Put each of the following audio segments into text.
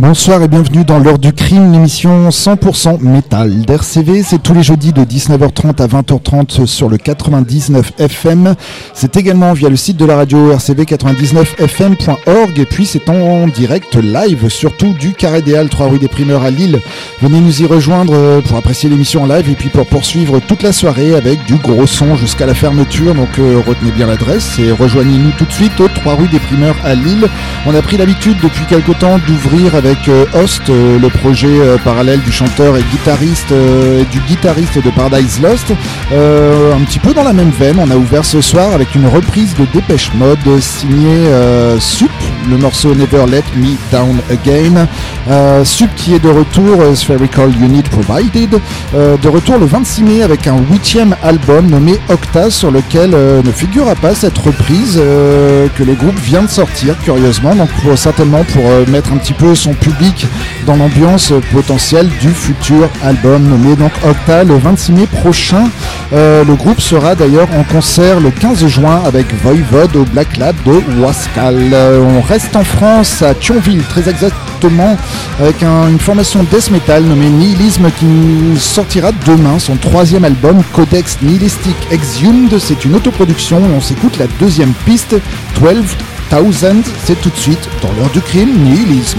Bonsoir et bienvenue dans l'heure du crime, l'émission 100% métal d'RCV. C'est tous les jeudis de 19h30 à 20h30 sur le 99 FM. C'est également via le site de la radio rcv99fm.org et puis c'est en direct live surtout du Carré des Halles 3 rue des Primeurs à Lille. Venez nous y rejoindre euh, pour apprécier l'émission en live et puis pour poursuivre toute la soirée avec du gros son jusqu'à la fermeture. Donc euh, retenez bien l'adresse et rejoignez-nous tout de suite au 3 rue des Primeurs à Lille. On a pris l'habitude depuis quelque temps d'ouvrir avec euh, Host, euh, le projet euh, parallèle du chanteur et guitariste du guitariste de Paradise Lost. un petit peu dans la même veine, on a ouvert ce soir avec une reprise de Dépêche Mode signée Sup, le morceau Never Let Me Down Again. Sup qui est de retour, Spherical Unit Provided, de retour le 26 mai avec un huitième album nommé Octa sur lequel ne figurera pas cette reprise que le groupe vient de sortir curieusement, donc certainement pour mettre un petit peu son public dans l'ambiance potentielle du futur album nommé donc Octa le 26 mai prochain. Euh, le groupe sera d'ailleurs en concert le 15 juin avec Voivode au Black Lab de Wascal. Euh, on reste en France à Thionville très exactement avec une formation death metal nommée Nihilisme qui sortira demain son troisième album Codex Nihilistic Exhumed. C'est une autoproduction. On s'écoute la deuxième piste 12 c'est tout de suite dans l'heure du crime, nihilisme.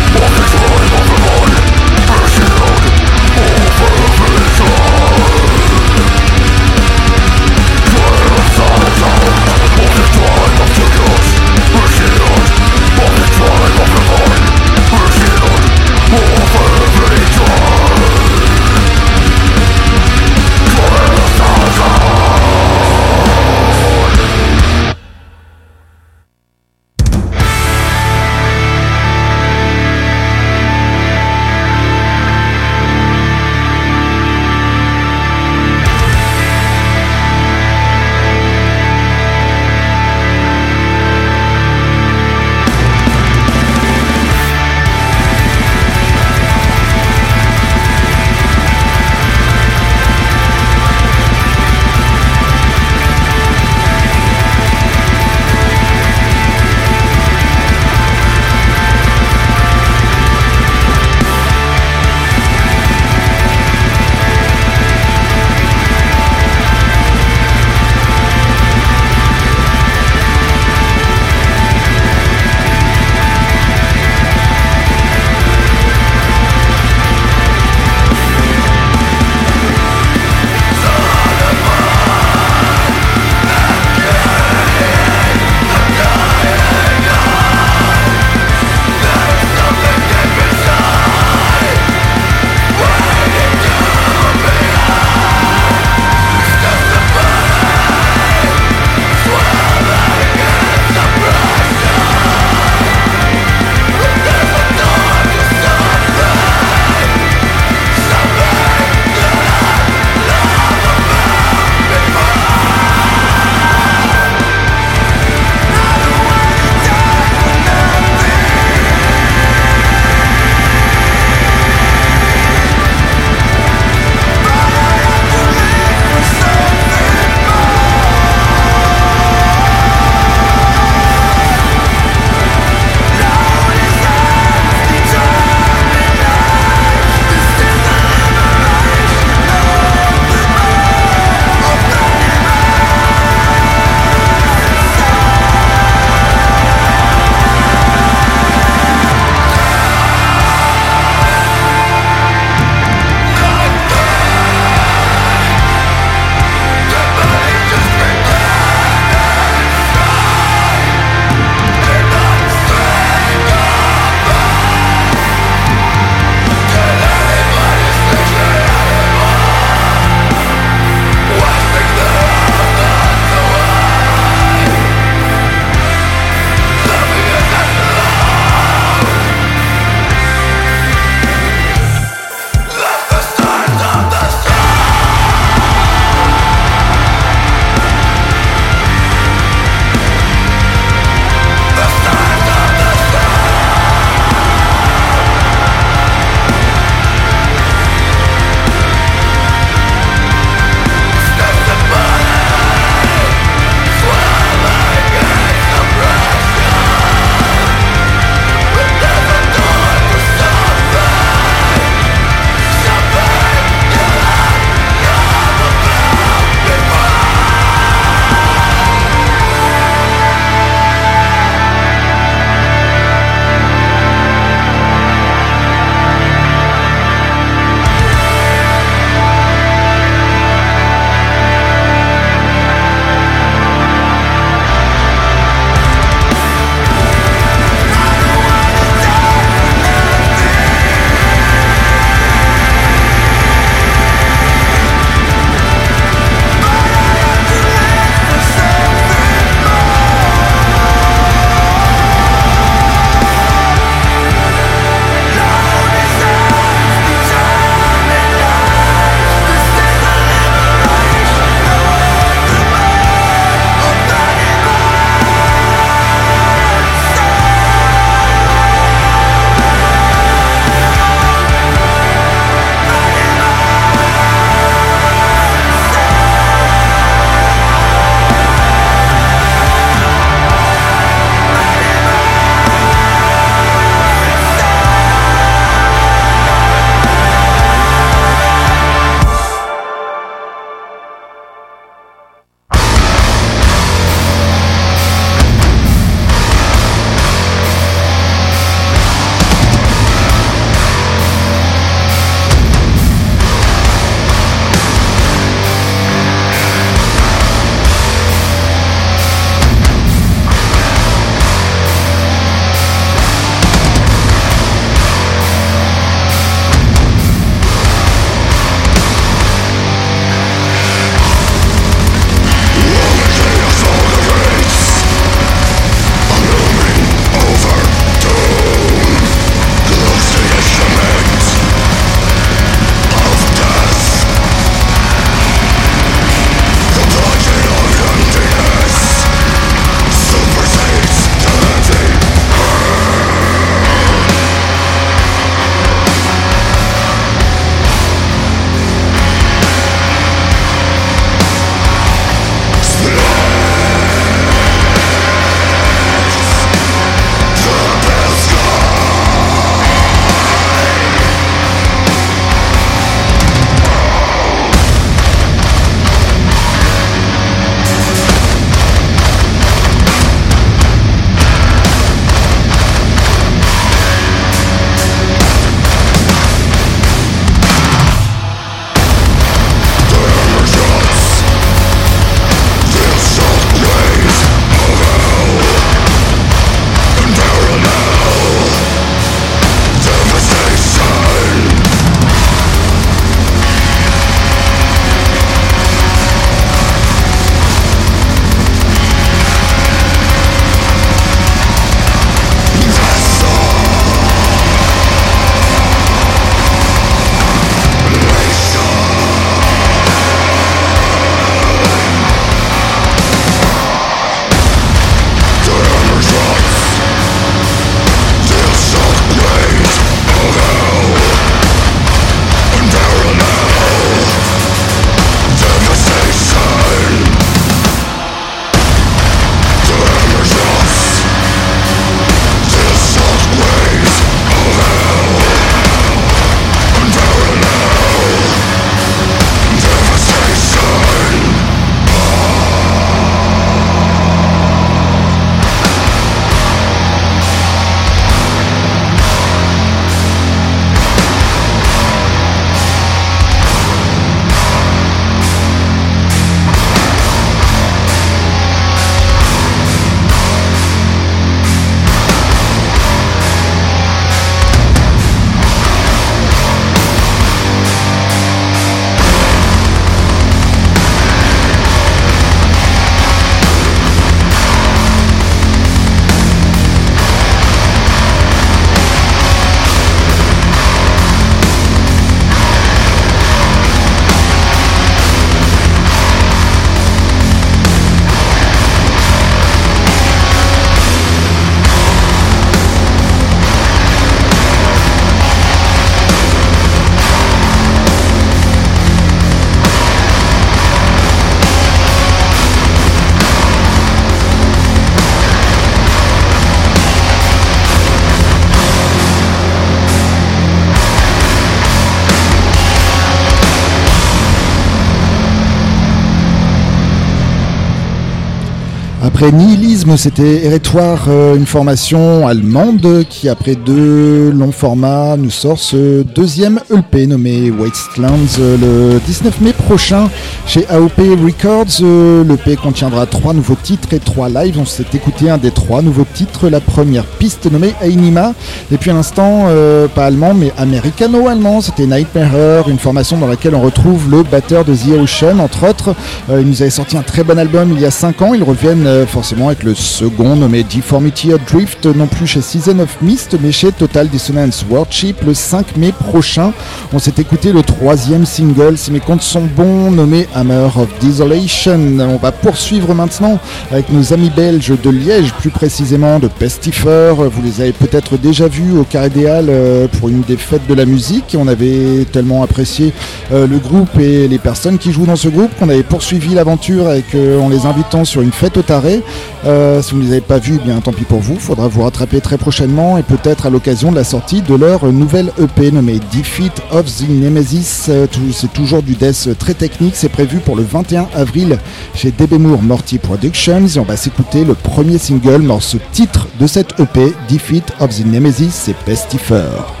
Après Nihilisme, c'était Hérétoire, euh, une formation allemande qui, après deux longs formats, nous sort ce deuxième EP nommé Wastelands euh, le 19 mai prochain chez AOP Records. Euh, L'EP contiendra trois nouveaux titres et trois lives. On s'est écouté un des trois nouveaux titres, la première piste nommée Ainima. Et puis à l'instant, pas allemand mais américano-allemand, c'était Nightmare, une formation dans laquelle on retrouve le batteur de The Ocean, entre autres. il nous avait sorti un très bon album il y a 5 ans. Ils reviennent euh, forcément avec le second nommé Deformity Drift, non plus chez Season of Mist, mais chez Total Dissonance Worship le 5 mai prochain. On s'est écouté le troisième single, si mes comptes sont bons, nommé Hammer of Desolation. On va poursuivre maintenant avec nos amis belges de Liège, plus précisément de Pestifer. Vous les avez peut-être déjà vus au Carré des euh, pour une des fêtes de la musique. On avait tellement apprécié euh, le groupe et les personnes qui jouent dans ce groupe qu'on avait poursuivi l'aventure avec, en les invitant sur une fête au taré euh, si vous ne les avez pas vus, eh bien tant pis pour vous. Faudra vous rattraper très prochainement et peut-être à l'occasion de la sortie de leur nouvelle EP nommée Defeat of the Nemesis. Euh, c'est toujours du death très technique. C'est prévu pour le 21 avril chez DB Moore Morty Productions. On va s'écouter le premier single, morceau titre de cette EP, Defeat of the Nemesis, c'est Pestifer.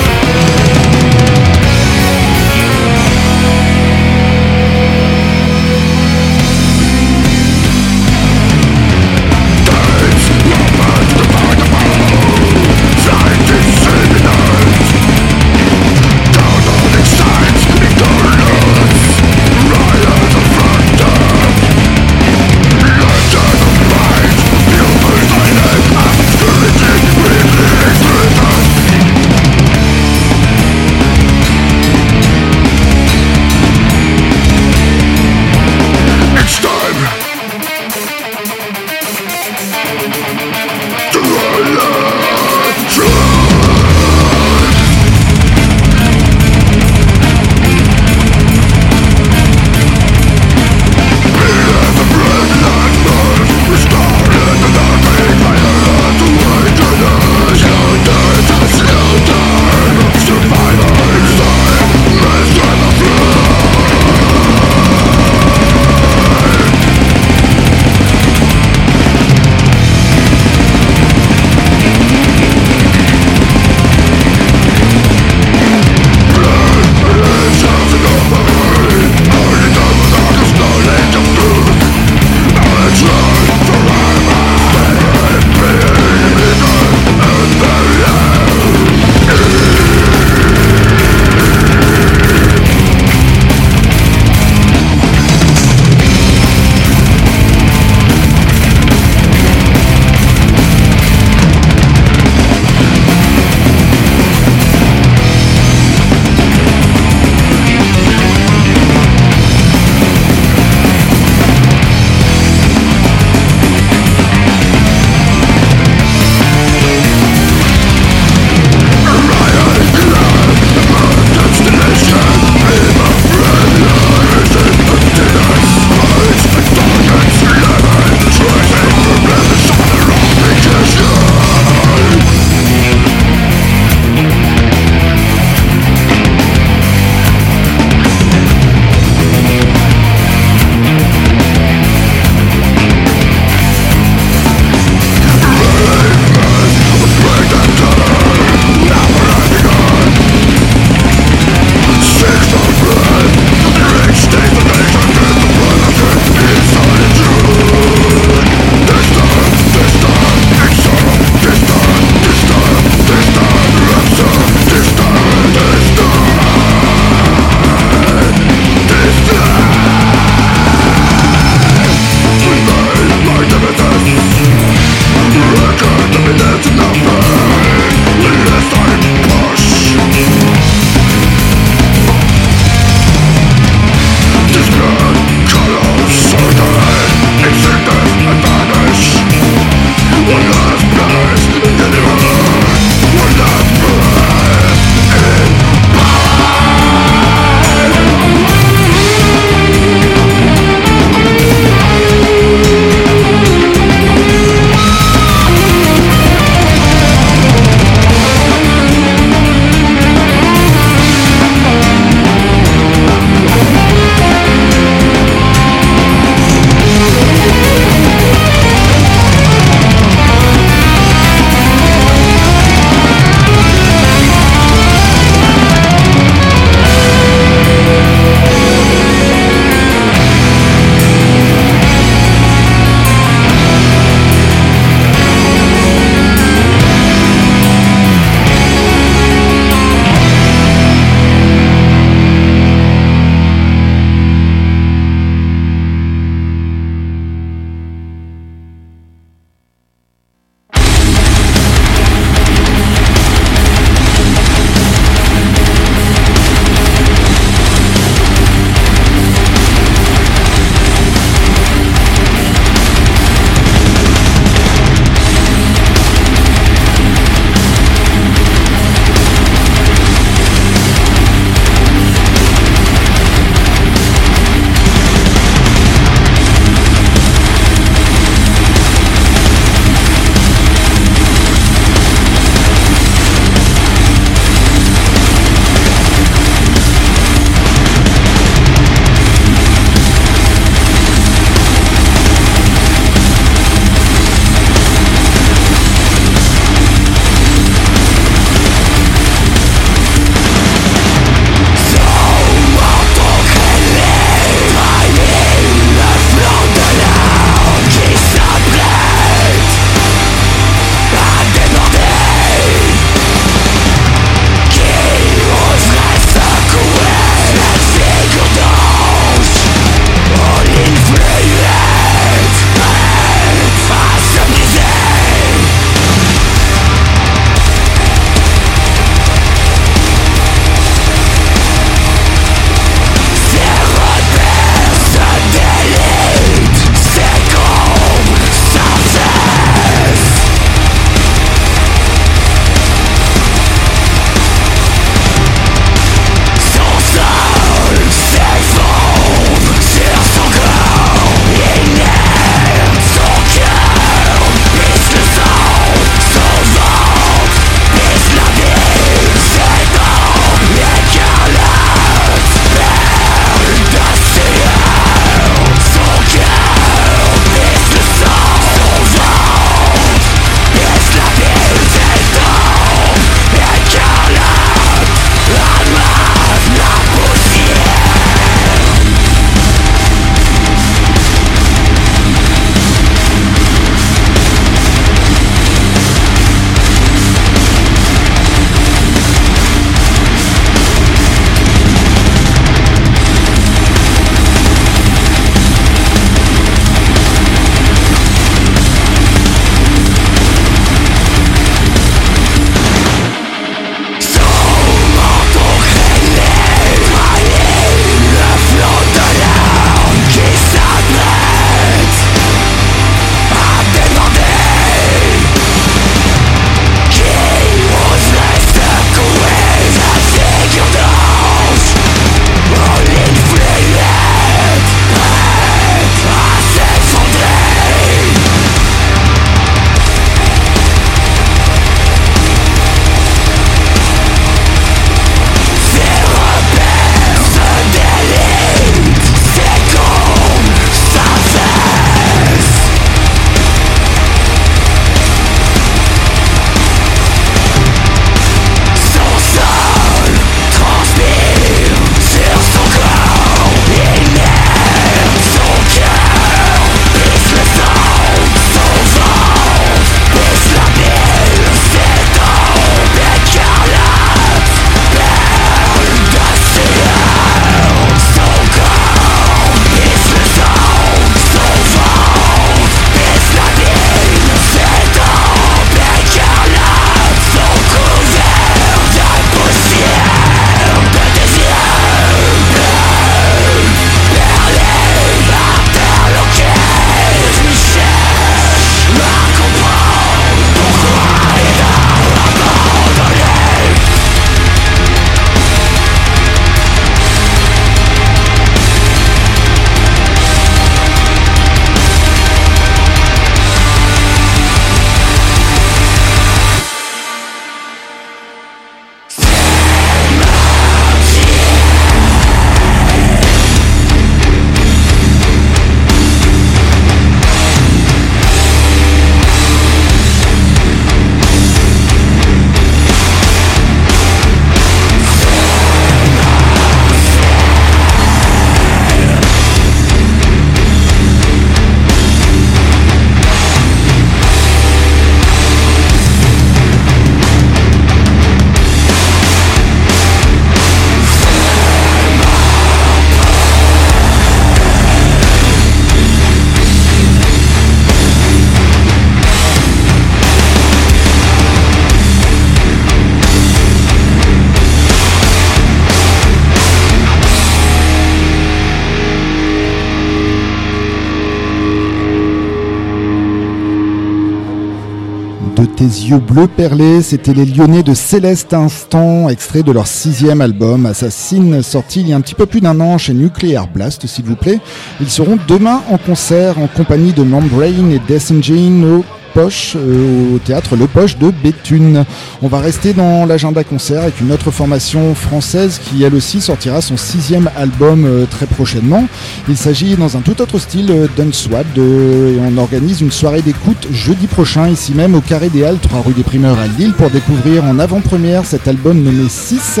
Tes yeux bleus perlés. C'était les Lyonnais de Céleste Instant, extrait de leur sixième album Assassin, sorti il y a un petit peu plus d'un an chez Nuclear Blast, s'il vous plaît. Ils seront demain en concert en compagnie de Membrane et Death Engine au Poche, euh, au théâtre Le Poche de Béthune. On va rester dans l'agenda concert avec une autre formation française qui elle aussi sortira son sixième album euh, très prochainement. Il s'agit dans un tout autre style euh, d'Unswad et on organise une soirée d'écoute jeudi prochain ici même au Carré des Halles, 3 rue des Primeurs à Lille pour découvrir en avant-première cet album nommé 6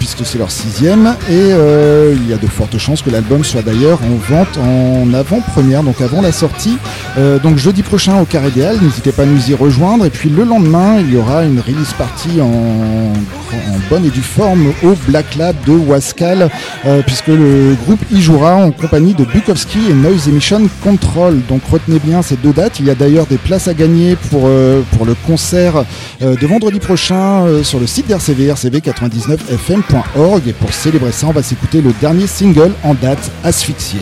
puisque c'est leur sixième et il y a de fortes chances que l'album soit d'ailleurs en vente en avant-première donc avant la sortie donc jeudi prochain au Carré des Halles n'hésitez pas à nous y rejoindre. Et puis le lendemain, il y aura une release party en, bonne et due forme au Black Lab de Wascal, euh, puisque le groupe y jouera en compagnie de Bukowski et Noise Emission Control. Donc retenez bien ces deux dates. Il y a d'ailleurs des places à gagner pour, euh, le concert euh, de vendredi prochain sur le site d'RCV, rcv99fm.org. Et pour célébrer ça, on va s'écouter le dernier single en date, Asphyxié.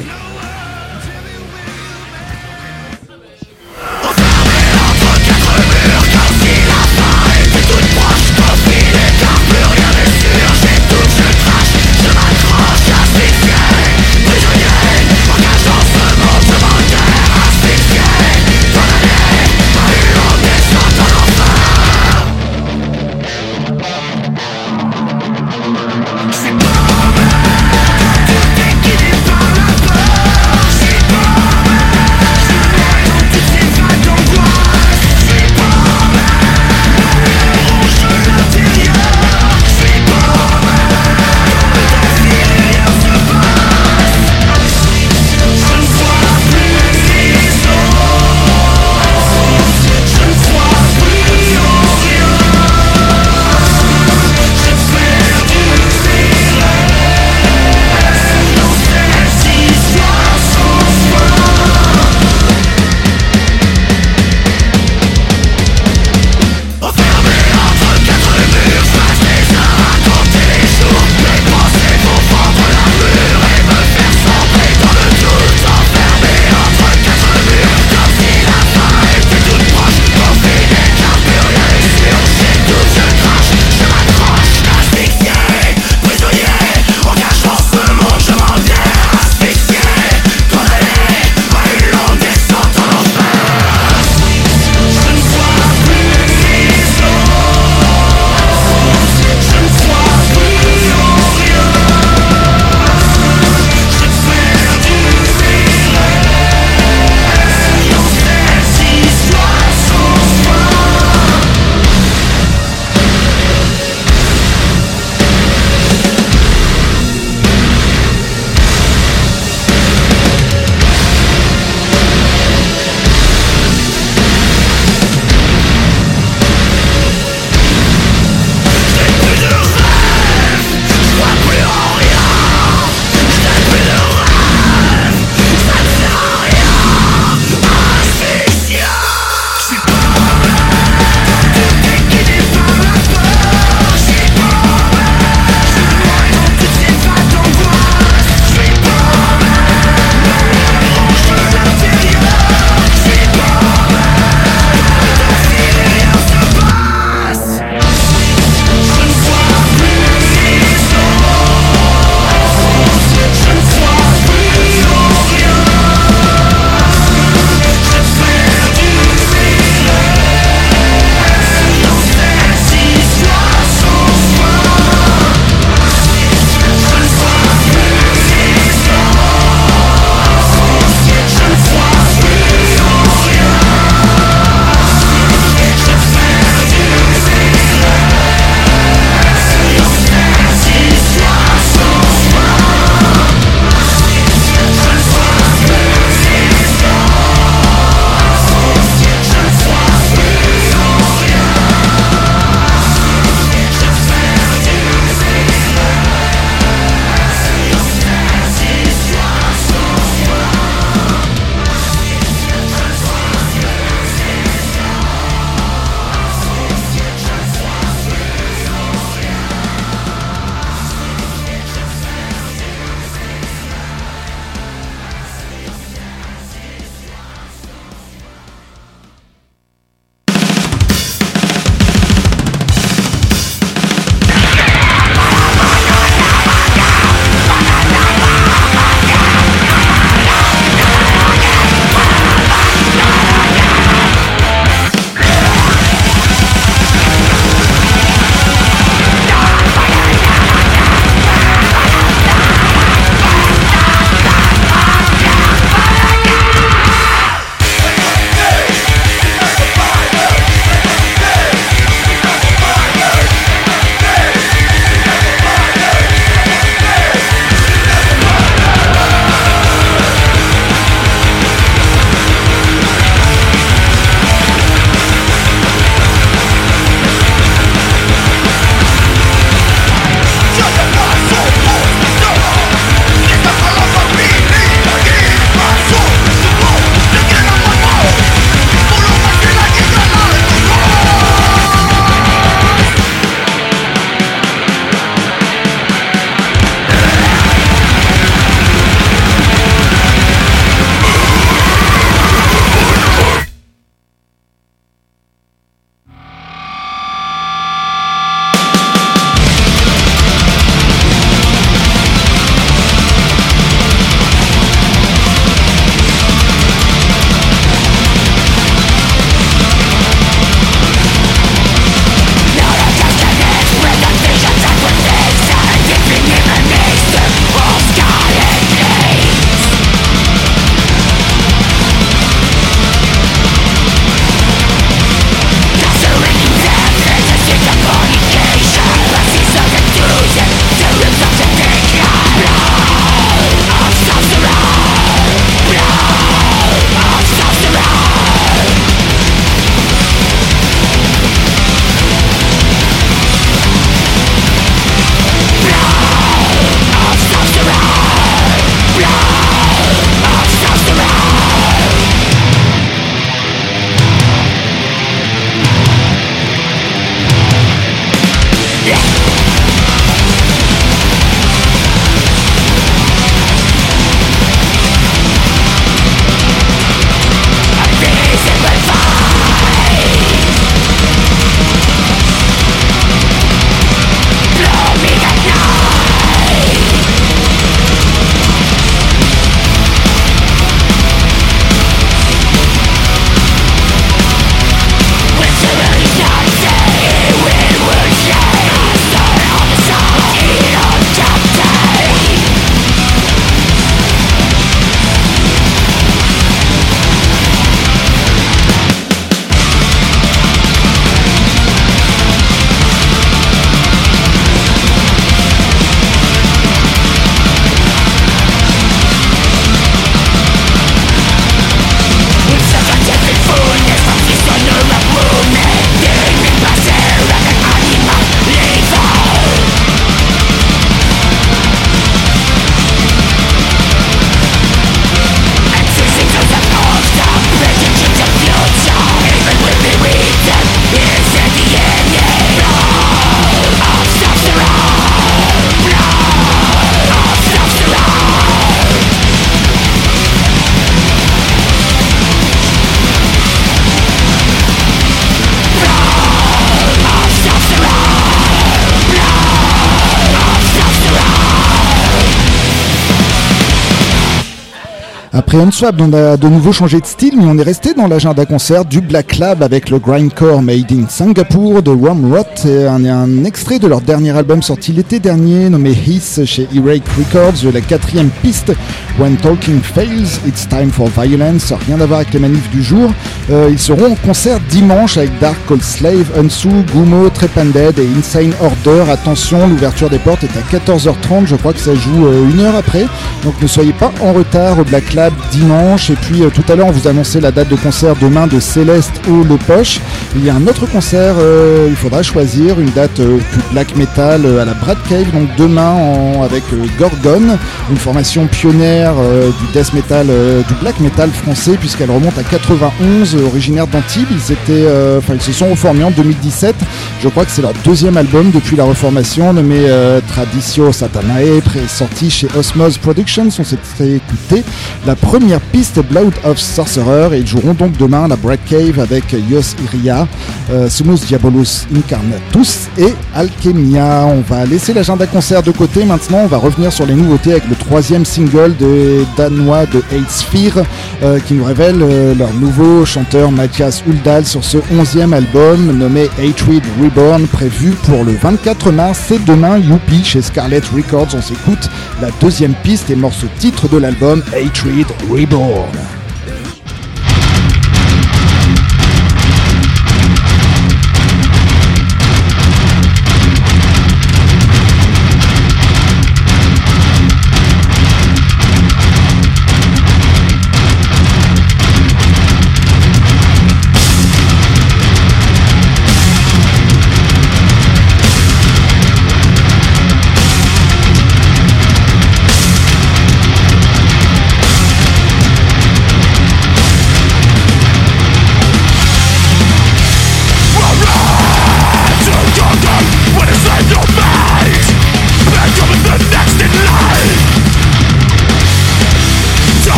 Après Unswap, on a de nouveau changé de style, mais on est resté dans l'agenda concert du Black Lab avec le grindcore made in Singapour de Wormrot et un, un extrait de leur dernier album sorti l'été dernier nommé Hiss chez E-Rake Records, la quatrième piste When Talking Fails, It's Time for Violence, rien à voir avec les manifs du jour. Euh, ils seront en concert dimanche avec Dark Cold Slave, Unsu, Gumo, Trepanded et Insane Order. Attention, l'ouverture des portes est à 14h30, je crois que ça joue euh, une heure après, donc ne soyez pas en retard au Black Lab dimanche. Et puis euh, tout à l'heure, on vous annonçait la date de concert demain de Céleste ou Le Poche. Il y a un autre concert, euh, il faudra choisir une date euh, plus black metal à la Brad Cave, donc demain avec Gorgon, une formation pionnière du death metal, du black metal français, puisqu'elle remonte à 91, originaire d'Antibes. Ils, étaient, enfin, ils se sont reformés en 2017. Je crois que c'est leur deuxième album depuis la reformation, nommé Traditio Satanae, sorti chez Osmose Productions. On s'est écouté la première piste Blood of Sorcerer et ils joueront donc demain la Bright Cave avec Yos Iria, euh, Sumus Diabolus Incarnatus et Alchemia. On va laisser l'agenda concert de côté maintenant, on va revenir sur les nouveautés avec le troisième single de danois de Hate Sphere euh, qui nous révèle euh, leur nouveau chanteur Mathias Uldal sur ce onzième album nommé Hatred Reborn prévu pour le 24 mars. C'est demain, Youpi chez Scarlet Records. On s'écoute la deuxième piste et morceau titre de l'album Hatred Reborn.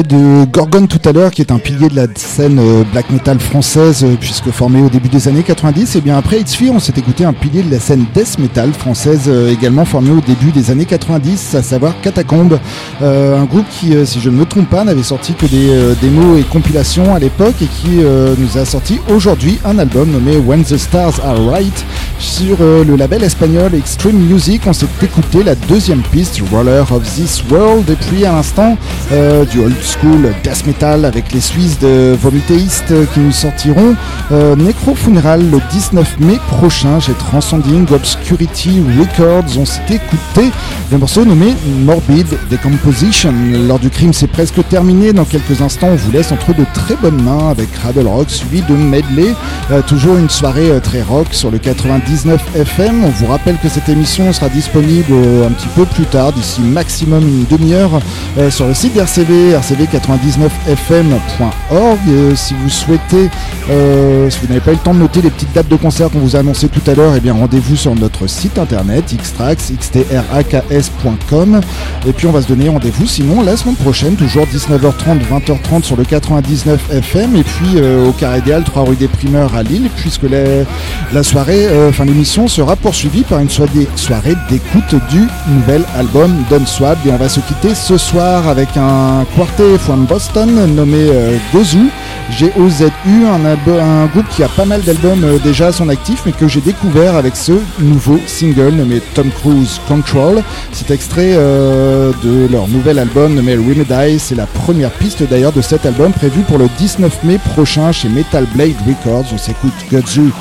De Gorgon tout à l'heure, qui est un pilier de la scène euh, black metal française, euh, puisque formé au début des années 90. Et bien après It's Fear, on s'est écouté un pilier de la scène death metal française, euh, également formé au début des années 90, à savoir Catacombe. un groupe qui, si je ne me trompe pas, n'avait sorti que des démos et compilations à l'époque et qui nous a sorti aujourd'hui un album nommé When the Stars Are Right sur le label espagnol Extreme Music. On s'est écouté la deuxième piste, Roller of This World, et puis à l'instant, du old school death metal avec les Suisses de Vomiteist qui nous sortiront euh, Necro Funeral le 19 mai prochain chez Transcending Obscurity Records. On s'est écouté le morceau nommé Morbid Decomposition. Lors du crime, c'est presque terminé. Dans quelques instants, on vous laisse entre de très bonnes mains avec Cradle Rock suivi de Medley. Euh, toujours une soirée très rock sur le 99 FM. On vous rappelle que cette émission sera disponible un petit peu plus tard, d'ici maximum une demi-heure, sur le site RCV, rcv99fm.org. Euh, si vous souhaitez, euh, si vous n'avez pas eu le temps de noter les petites dates de concert qu'on vous a annoncées tout à l'heure, eh bien rendez-vous sur notre site internet xtrax, xtraks.com. Et puis on va se donner rendez-vous sinon la semaine prochaine, toujours 19h30, 20h30 sur le 99 FM. Et puis euh, au Carré Idéal, 3 rue des Primeurs à Lille, puisque la, soirée, enfin l'émission sera poursuivie par une soirée, d'écoute du nouvel album Don Swab. Et on va se quitter ce soir avec un un from Boston nommé euh, Gozu, G-O-Z-U, un, groupe qui a pas mal d'albums euh, déjà à son actif, mais que j'ai découvert avec ce nouveau single nommé Tom Cruise Control. C'est extrait euh, de leur nouvel album nommé Remedy. C'est la première piste d'ailleurs de cet album prévu pour le 19 mai prochain chez Metal Blade Records. On s'écoute Gozu,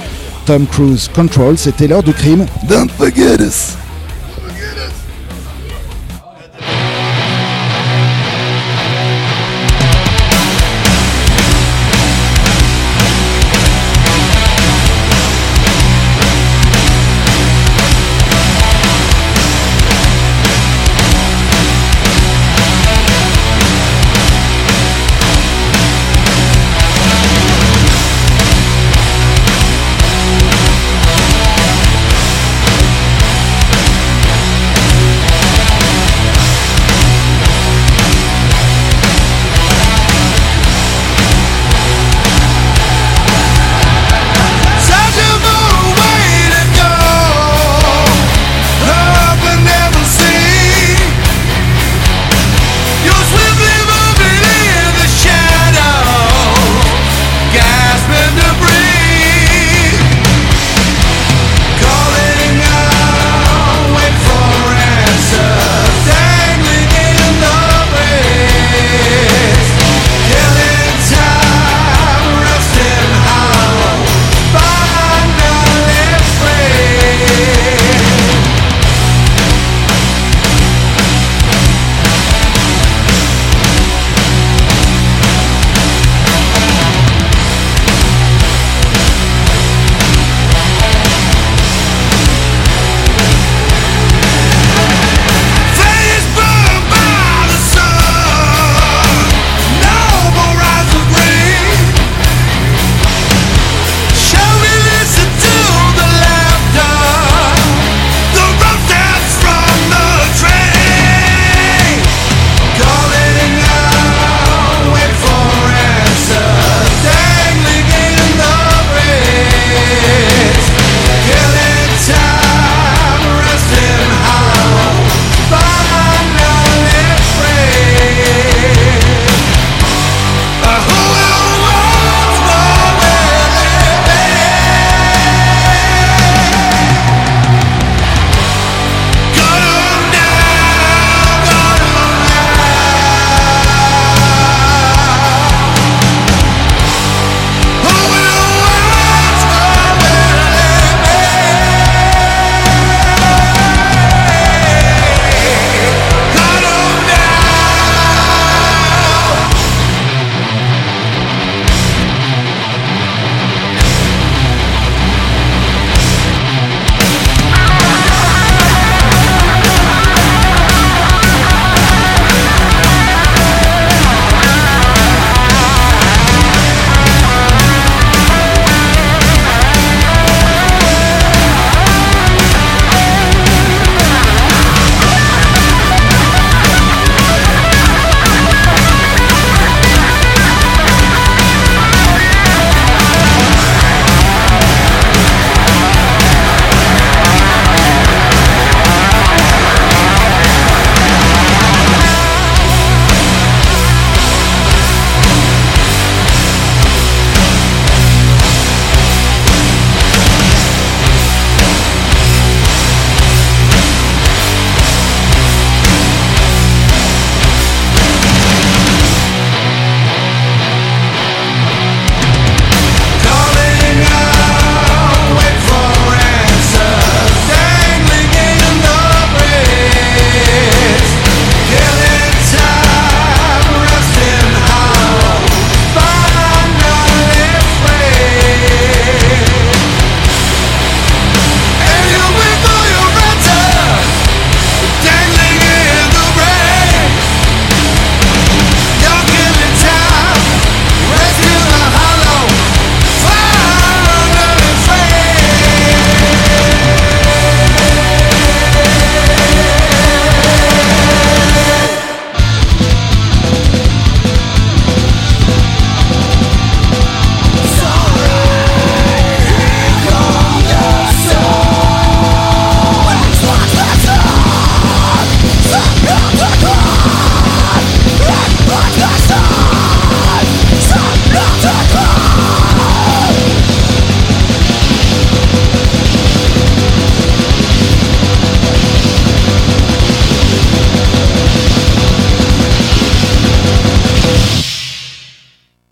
Tom Cruise Control. C'était l'heure du crime. Don't forget us!